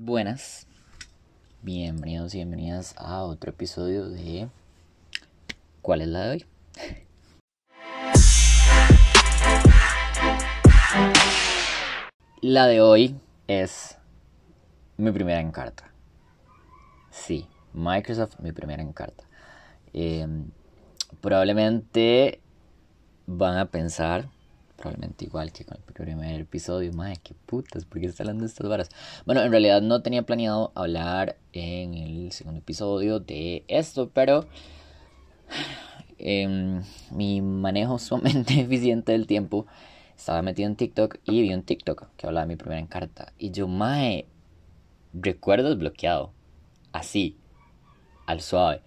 Buenas, bienvenidos y bienvenidas a otro episodio de ¿Cuál es la de hoy? La de hoy es mi primera encarta. Sí, Microsoft, mi primera encarta. Em, probablemente van a pensar, probablemente igual que con el primer episodio, madre, qué putas, ¿por qué está hablando de estas varas? Bueno, en realidad no tenía planeado hablar en el segundo episodio de esto, pero em, mi manejo sumamente eficiente del tiempo estaba metido en TikTok y vi un TikTok que hablaba de mi primera encarta. Y yo, mae, recuerdo desbloqueado. Así, al suave.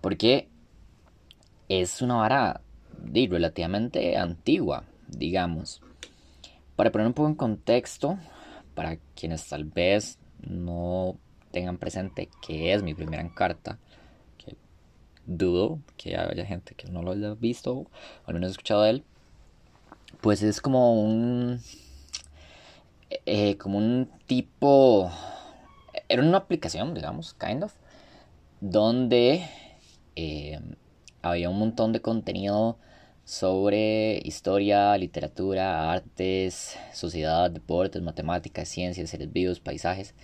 Porque es una vara relativamente antigua, digamos. Para poner un poco en contexto, para quienes tal vez no tengan presente que es mi primera encarta, que dudo que haya gente que no lo haya visto o al menos escuchado de él pues es como un eh, como un tipo era una aplicación digamos kind of donde eh, había un montón de contenido sobre historia, literatura, artes, sociedad, deportes, matemáticas, ciencias, seres vivos, paisajes.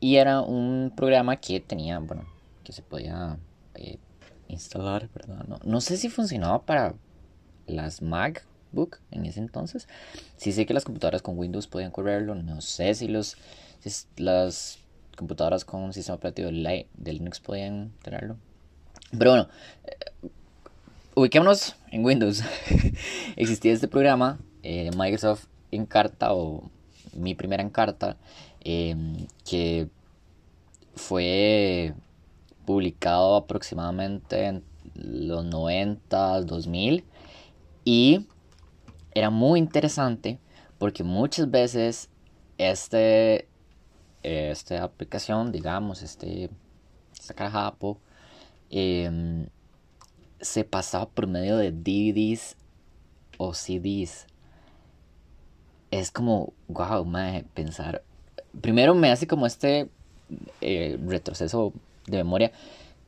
Y era un programa que tenía, bueno, que se podía eh, instalar, ¿verdad? No, no, sé si funcionaba para las Mac Book en ese entonces. Sí sé que las computadoras con Windows podían correrlo. No sé si, los, las computadoras con un sistema operativo de Linux podían tenerlo. Pero bueno, eh, ubiquémonos en Windows. Existía este programa, eh, Microsoft Encarta o mi primera Encarta, em, que fue publicado aproximadamente en los 90, 2000 y era muy interesante porque muchas veces este, esta aplicación, digamos, este, esta carajapo, se pasaba por medio de DVDs o CDs. Es como, wow, me pensar. Primero me hace como este eh, retroceso de memoria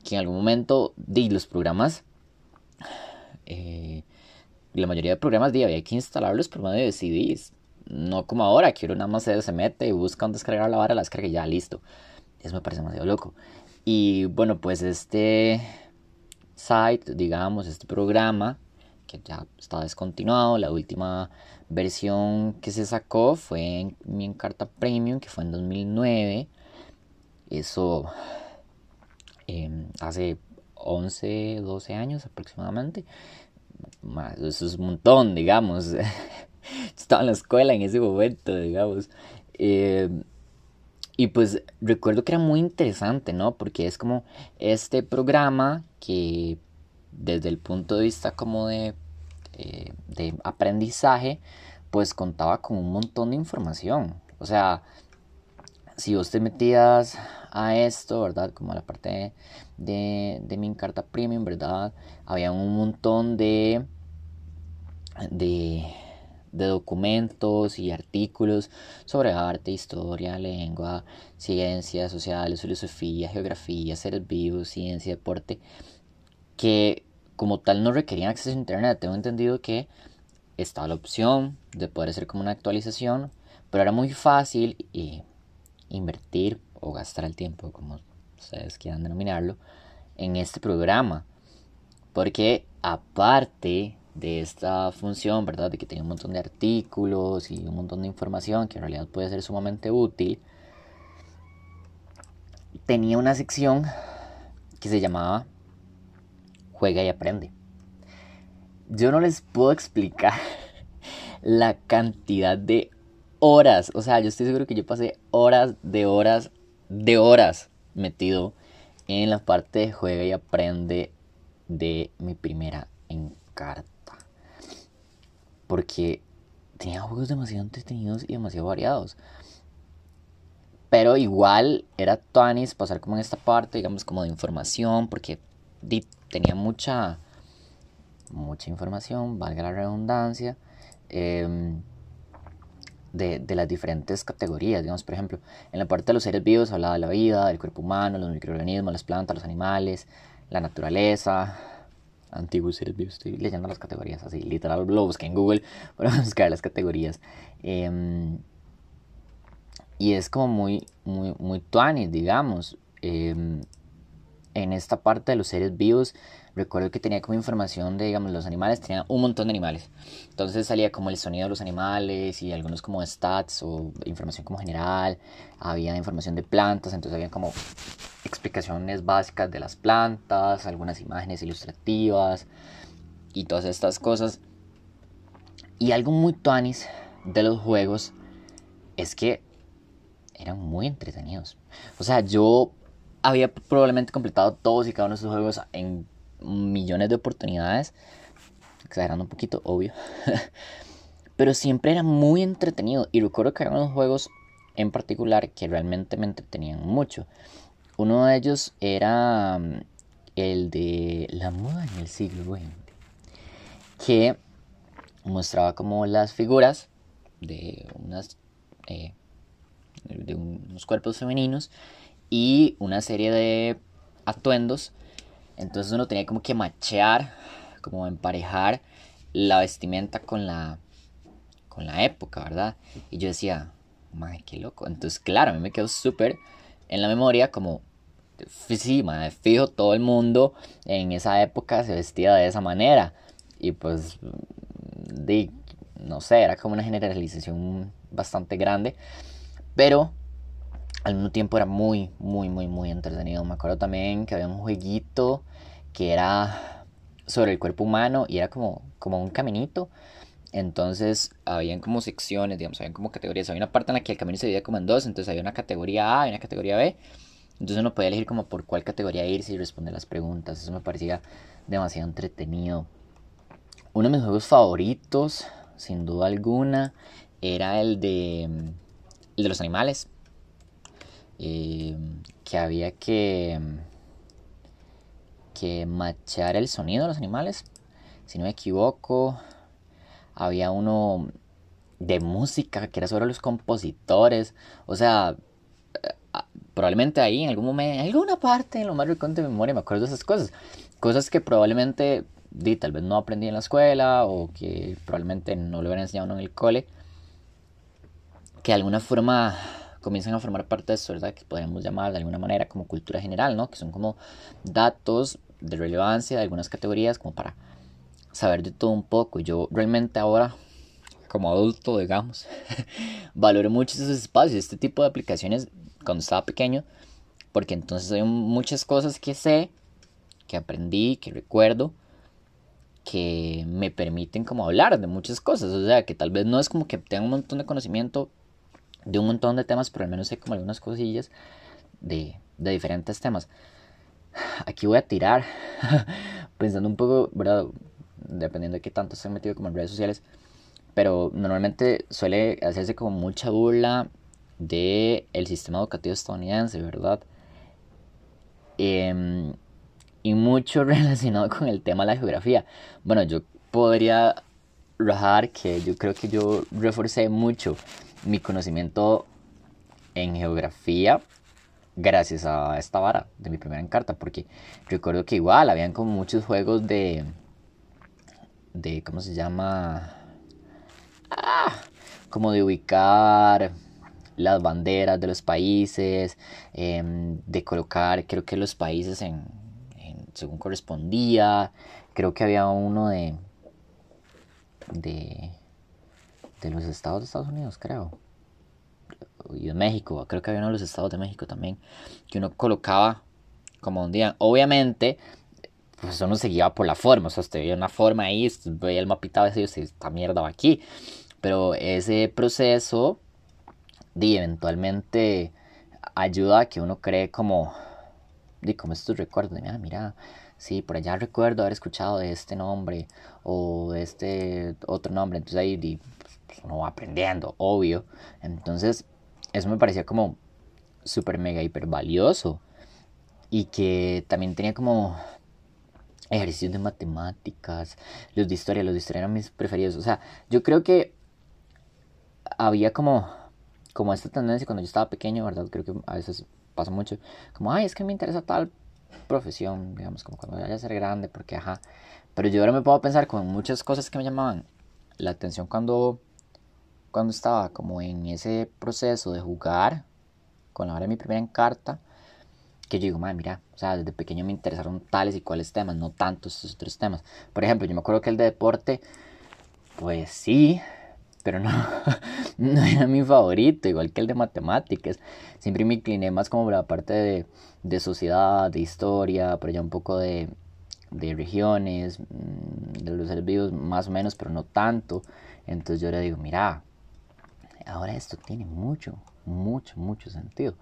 que en algún momento de los programas eh, la mayoría de programas de había que instalarlos por medio de CDs. No como ahora, que uno nada más se, mete y busca donde descargar la vara, la descarga y ya, listo. Eso me parece demasiado loco. Y bueno, pues este site, digamos, este programa, que ya está descontinuado, la última versión que se sacó fue en mi Encarta Premium, que fue en 2009. Eso em, hace 11, 12 años aproximadamente eso es un montón, digamos. Estaba en la escuela en ese momento, digamos. Eh, y pues recuerdo que era muy interesante, ¿no? Porque es como este programa que desde el punto de vista como de, eh, de aprendizaje, pues contaba con un montón de información. O sea, si vos te metías a esto, ¿verdad? Como a la parte de, de, mi carta premium, ¿verdad? Había un montón de, de, de documentos y artículos sobre arte, historia, lengua, ciencias sociales, filosofía, geografía, seres vivos, ciencia, deporte, que como tal no requerían acceso a internet. Tengo entendido que estaba la opción de poder hacer como una actualización, pero era muy fácil invertir o gastar el tiempo, como ustedes quieran denominarlo, en este programa. Porque aparte de esta función, ¿verdad? De que tiene un montón de artículos y un montón de información que en realidad puede ser sumamente útil, tenía una sección que se llamaba Juega y aprende. Yo no les puedo explicar la cantidad de horas, o sea, yo estoy seguro que yo pasé horas de horas de horas metido en la parte de juega y aprende de mi primera encarta. Porque tenía juegos demasiado entretenidos y demasiado variados. Pero igual era Tuanis pasar como en esta parte, digamos, como de información, porque tenía mucha, mucha información, valga la redundancia. Eh, de, de, las diferentes categorías. Digamos, por ejemplo, en la parte de los seres vivos hablaba de la vida, del cuerpo humano, los microorganismos, las plantas, los animales, la naturaleza, antiguos seres vivos. Estoy leyendo las categorías así, literal, lo busqué en Google para buscar las categorías. Eh, y es como muy, muy, muy tuanis, digamos. Eh, en esta parte de los seres vivos, recuerdo que tenía como información de, digamos, los animales, tenía un montón de animales. Entonces salía como el sonido de los animales y algunos como stats o información como general. Había información de plantas, entonces había como explicaciones básicas de las plantas, algunas imágenes ilustrativas y todas estas cosas. Y algo muy tuanis de los juegos es que eran muy entretenidos. O sea, yo había probablemente completado todos y cada uno de esos juegos en millones de oportunidades. Exagerando un poquito, obvio. Pero siempre era muy entretenido. Y recuerdo que había unos juegos en particular que realmente me entretenían mucho. Uno de ellos era mm, el de la moda en el siglo XX. Que mostraba como las figuras de eh, de unos cuerpos femeninos y una serie de atuendos. Entonces uno tenía como que machear, como emparejar la vestimenta con la, con la época, ¿verdad? Y yo decía, madre, qué loco. Entonces, claro, a mí me quedó súper en la memoria como, sí, madre, fijo, todo el mundo en esa época se vestía de esa manera. Y pues, de, no sé, era como una generalización bastante grande. Pero al mismo tiempo era muy, muy, muy, muy entretenido. Me acuerdo también que había un jueguito que era sobre el cuerpo humano y era como, como un caminito. Entonces, habían como secciones, digamos, habían como categorías. Había una parte en la que el camino se dividía como en dos, entonces había una categoría A y una categoría B. Entonces uno podía elegir como por cuál categoría irse y responder las preguntas. Eso me parecía demasiado entretenido. Uno de mis juegos favoritos, sin duda alguna, era el de, el de los animales. Eh, que había que, que machar el sonido de los animales. Si no me equivoco, había uno de música que era sobre los compositores. O sea, eh, probablemente ahí en algún momento, en alguna parte en lo más recóndito de memoria me acuerdo de esas cosas. Cosas que probablemente di, tal vez no aprendí en la escuela o que probablemente no lo hubieran enseñado en el cole. Que de alguna forma comienzan a formar parte de esto, ¿verdad? Que podríamos llamar de alguna manera como cultura general, ¿no? Que son como datos de relevancia de algunas categorías como para saber de todo un poco. Yo realmente ahora, como adulto, digamos, valoro mucho esos espacios, este tipo de aplicaciones cuando estaba pequeño, porque entonces hay muchas cosas que sé, que aprendí, que recuerdo, que me permiten como hablar de muchas cosas. O sea, que tal vez no es como que tenga un montón de conocimiento de un montón de temas, pero al menos sé como algunas cosillas de, de diferentes temas. Aquí voy a tirar, pensando un poco, ¿verdad? Dependiendo de qué tanto han metido como en redes sociales, pero normalmente suele hacerse como mucha burla de el sistema educativo estadounidense, ¿verdad? Em, y mucho relacionado con el tema de la geografía. Bueno, yo podría rajar que yo creo que yo reforcé mucho mi conocimiento en geografía gracias a esta vara de mi primera encarta, porque recuerdo que igual habían como muchos juegos de, de ¿cómo se llama? Ah, como de ubicar las banderas de los países, em, de colocar, creo que los países en, en, según correspondía, creo que había uno de, de de los estados de Estados Unidos, creo. Y de México, creo que había uno de los estados de México también, que uno colocaba como un día. Obviamente, pues uno se guiaba por la forma, o sea, usted veía una forma ahí, veía el mapita, y decía, esta mierda va aquí. Pero ese proceso, de eventualmente ayuda a que uno cree como, de como estos recuerdos, de mira, mira, sí, por allá recuerdo haber escuchado de este nombre o de este otro nombre, entonces ahí pues, uno va aprendiendo, obvio. Entonces, eso me parecía como súper mega hiper valioso. Y que también tenía como ejercicios de matemáticas, los de historia, los de historia eran mis preferidos. O sea, yo creo que había como, como esta tendencia cuando yo estaba pequeño, ¿verdad? Creo que a veces pasa mucho, como, ay, es que me interesa tal profesión, digamos, como cuando vaya a ser grande, porque, ajá. Pero yo ahora me puedo pensar con muchas cosas que me llamaban la atención cuando, cuando estaba como en ese proceso de jugar con la hora de mi primera carta que yo digo, madre, mira, o sea, desde pequeño me interesaron tales y cuales temas, no tantos estos otros temas. Por ejemplo, yo me acuerdo que el de deporte, pues sí, pero no, no era mi favorito, igual que el de matemáticas. Siempre me incliné más como la parte de, de sociedad, de historia, pero ya un poco de, de regiones, mm, de los seres vivos más o menos, pero no tanto. Entonces yo le digo, mira, ahora esto tiene mucho, mucho, mucho sentido.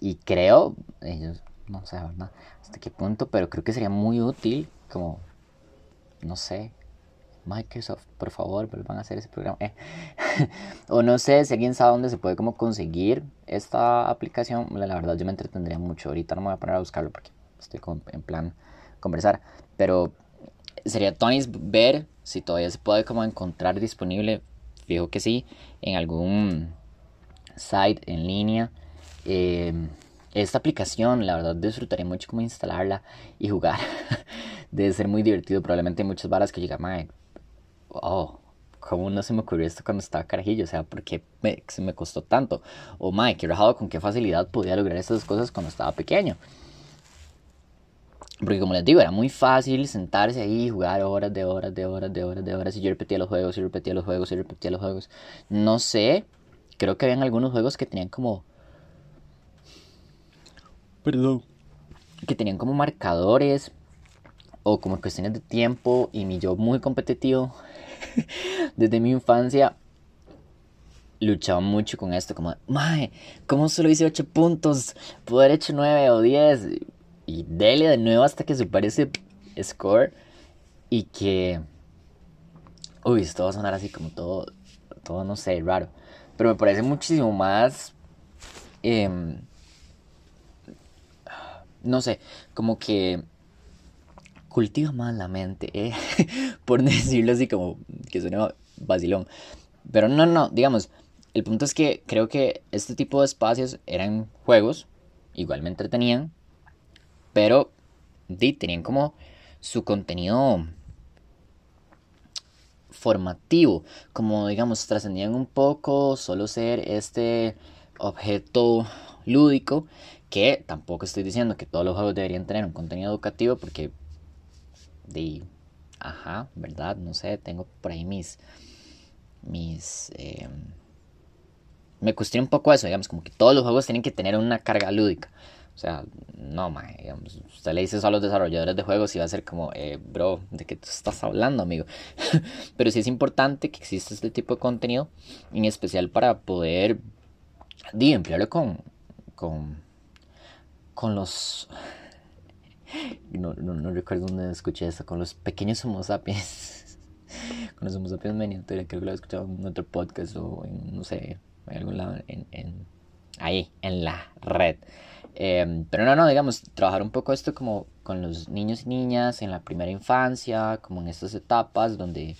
Y creo, ellos, no sé. Hasta qué punto, pero creo que sería muy útil, como, no sé, Microsoft, por favor, vuelvan a hacer ese programa. Eh. o no sé si alguien sabe dónde se puede como conseguir esta aplicación. La verdad, yo me entretendría mucho. Ahorita no me voy a poner a buscarlo porque estoy en plan conversar. Pero sería Tony's ver si todavía se puede como encontrar disponible. Fijo que sí, en algún site en línea Em, esta aplicación, la verdad, disfrutaría mucho como instalarla y jugar. Debe ser muy divertido. Probablemente hay muchas varas que llegan, mae, oh, ¿cómo no se me ocurrió esto cuando estaba carajillo? O sea, ¿por qué me, se me costó tanto? O, mae, qué rajado con qué facilidad podía lograr estas cosas cuando estaba pequeño. Porque como les digo, era muy fácil sentarse ahí y jugar horas de horas de horas de horas de horas. Y yo repetía los juegos y repetía los juegos y repetía los juegos. No sé, creo que habían algunos juegos que tenían como Perdón. Que tenían como marcadores o como cuestiones de tiempo y mi yo muy competitivo desde mi infancia luchaba mucho con esto, como, mae, ¿cómo solo hice 8 puntos? Puedo haber hecho 9 o 10 y dele de nuevo hasta que supere ese score y que, uy, esto va a sonar así como todo, todo no sé, raro, pero me parece muchísimo más... Eh, no sé, como que cultiva más la mente, ¿eh? por decirlo así como que suena vacilón. Pero no, no, digamos, el punto es que creo que este tipo de espacios eran juegos, igual me entretenían, pero di, tenían como su contenido formativo, como digamos, trascendían un poco solo ser este objeto lúdico que tampoco estoy diciendo que todos los juegos deberían tener un contenido educativo porque de ajá verdad no sé tengo por ahí mis mis eh, me cuestiona un poco eso digamos como que todos los juegos tienen que tener una carga lúdica o sea no ma, digamos, usted le dice eso a los desarrolladores de juegos y va a ser como eh, bro de qué tú estás hablando amigo pero sí es importante que exista este tipo de contenido en especial para poder di, emplearlo con con con los... No, no, recuerdo dónde escuché eso, con los pequeños homo sapiens. con los homo sapiens miniatura, creo que lo he escuchado en otro podcast o en, no sé, en algún lado, en, en ahí, en la red. Em, pero no, no, digamos, trabajar un poco esto como con los niños y niñas en la primera infancia, como en estas etapas donde,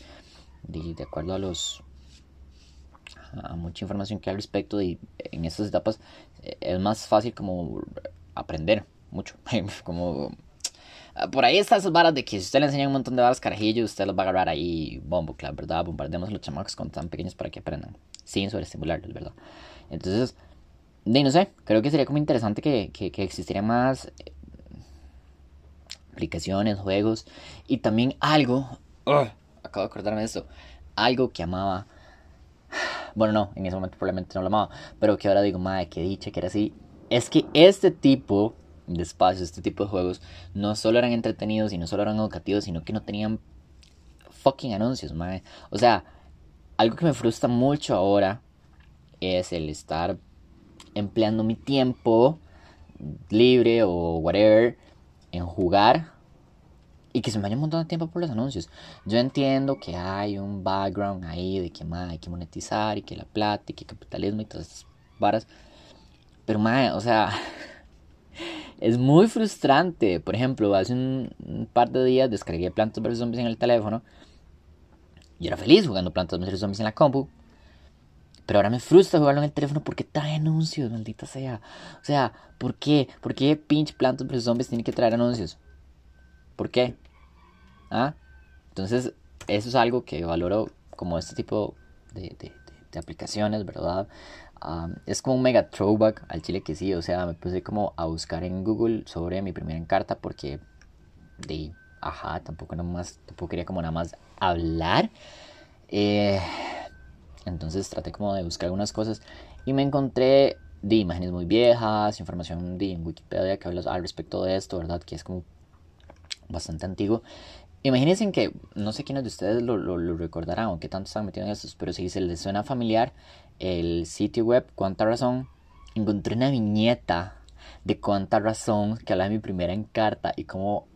de, de acuerdo a los a mucha información que hay al respecto de en estas etapas eh, es más fácil como aprender mucho. como por ahí está esas varas de que si usted le enseña un montón de varas carajillos, usted los va a agarrar ahí bombo, claro, ¿verdad? Bombardemos a los chamacos con tan pequeños para que aprendan, sin sobreestimularlos, ¿verdad? Entonces, de no sé, creo que sería como interesante que, que, que existieran más eh, aplicaciones, juegos y también algo, acabo de acordarme de esto, algo que amaba. Bueno, no, en ese momento probablemente no lo amaba, pero que ahora digo, madre, que dicha que era así es que este tipo de espacios, este tipo de juegos, no solo eran entretenidos y no solo eran educativos, sino que no tenían fucking anuncios, madre. O sea, algo que me frustra mucho ahora es el estar empleando mi tiempo libre o whatever en jugar y que se me vaya un montón de tiempo por los anuncios. Yo entiendo que hay un background ahí de que más hay que monetizar y que la plata y que capitalismo y todas estas varas. Pero, mae, o sea, es muy frustrante. Por ejemplo, hace un, par de días descargué Plantas vs Zombies en el teléfono. Y era feliz jugando Plantas vs Zombies en la compu. Pero ahora me frustra jugarlo en el teléfono porque trae anuncios, maldita sea. O sea, ¿por qué? ¿Por qué pinche Plantas vs Zombies tiene que traer anuncios? ¿Por qué? ¿Ah? Entonces, eso es algo que valoro como este tipo de, de, aplicaciones, ¿verdad? es como un mega throwback al chile que sí, o sea, me puse como a buscar en Google sobre mi primera encarta porque de, ajá, tampoco, más, tampoco quería como nada más hablar. Eh, entonces traté como de buscar algunas cosas y me encontré de imágenes muy viejas, información de en Wikipedia que habla al respecto de esto, ¿verdad? Que es como bastante antiguo. Imagínense que, no sé quiénes de ustedes lo, lo, recordarán o qué tanto están metidos en estos, pero si se les suena familiar, el sitio web Cuánta Razón, encontré una viñeta de Cuánta Razón que habla de mi primera encarta y cómo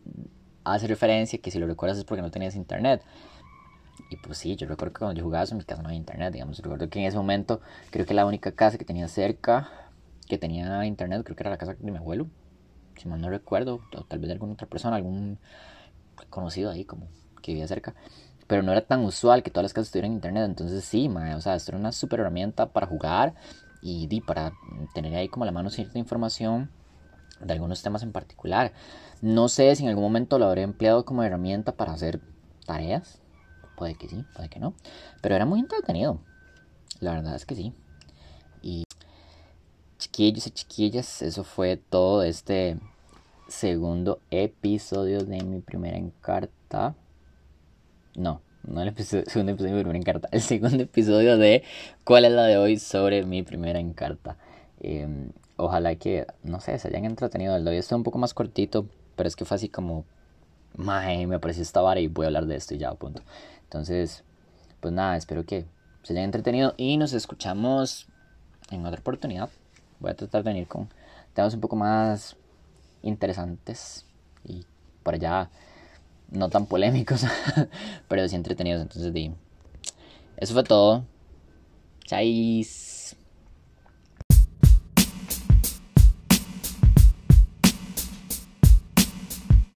hace referencia que si lo recuerdas es porque no tenías internet. Y pues sí, yo recuerdo que cuando yo jugaba en mi casa no había internet, digamos. Recuerdo que en ese momento creo que la única casa que tenía cerca, que tenía internet, creo que era la casa de mi abuelo. Si mal no recuerdo, o tal vez de alguna otra persona, algún conocido ahí como que vivía cerca. Pero no era tan usual que todas las casas tuvieran internet. Entonces sí, o sea, esto era una super herramienta para jugar y, y para tener ahí como la mano cierta información de algunos temas en particular. No sé si en algún momento lo habré empleado como herramienta para hacer tareas, Puede que sí, puede que no. Pero era muy entretenido. La verdad es que sí. Y chiquillos y chiquillas, eso fue todo este segundo episodio de mi primera encarta. No, no el segundo episodio de mi primera encarta. El segundo episodio de ¿Cuál es la de hoy sobre mi primera encarta? Em, ojalá que, no sé, se hayan entretenido. El de hoy está un poco más cortito, pero es que fue así como, me pareció esta vara y voy a hablar de esto y ya, punto. Entonces, pues nada, espero que se hayan entretenido y nos escuchamos en otra oportunidad. Voy a tratar de venir con temas un poco más interesantes y por allá no tan polémicos, pero sí entretenidos. Entonces, eso fue todo. Chais.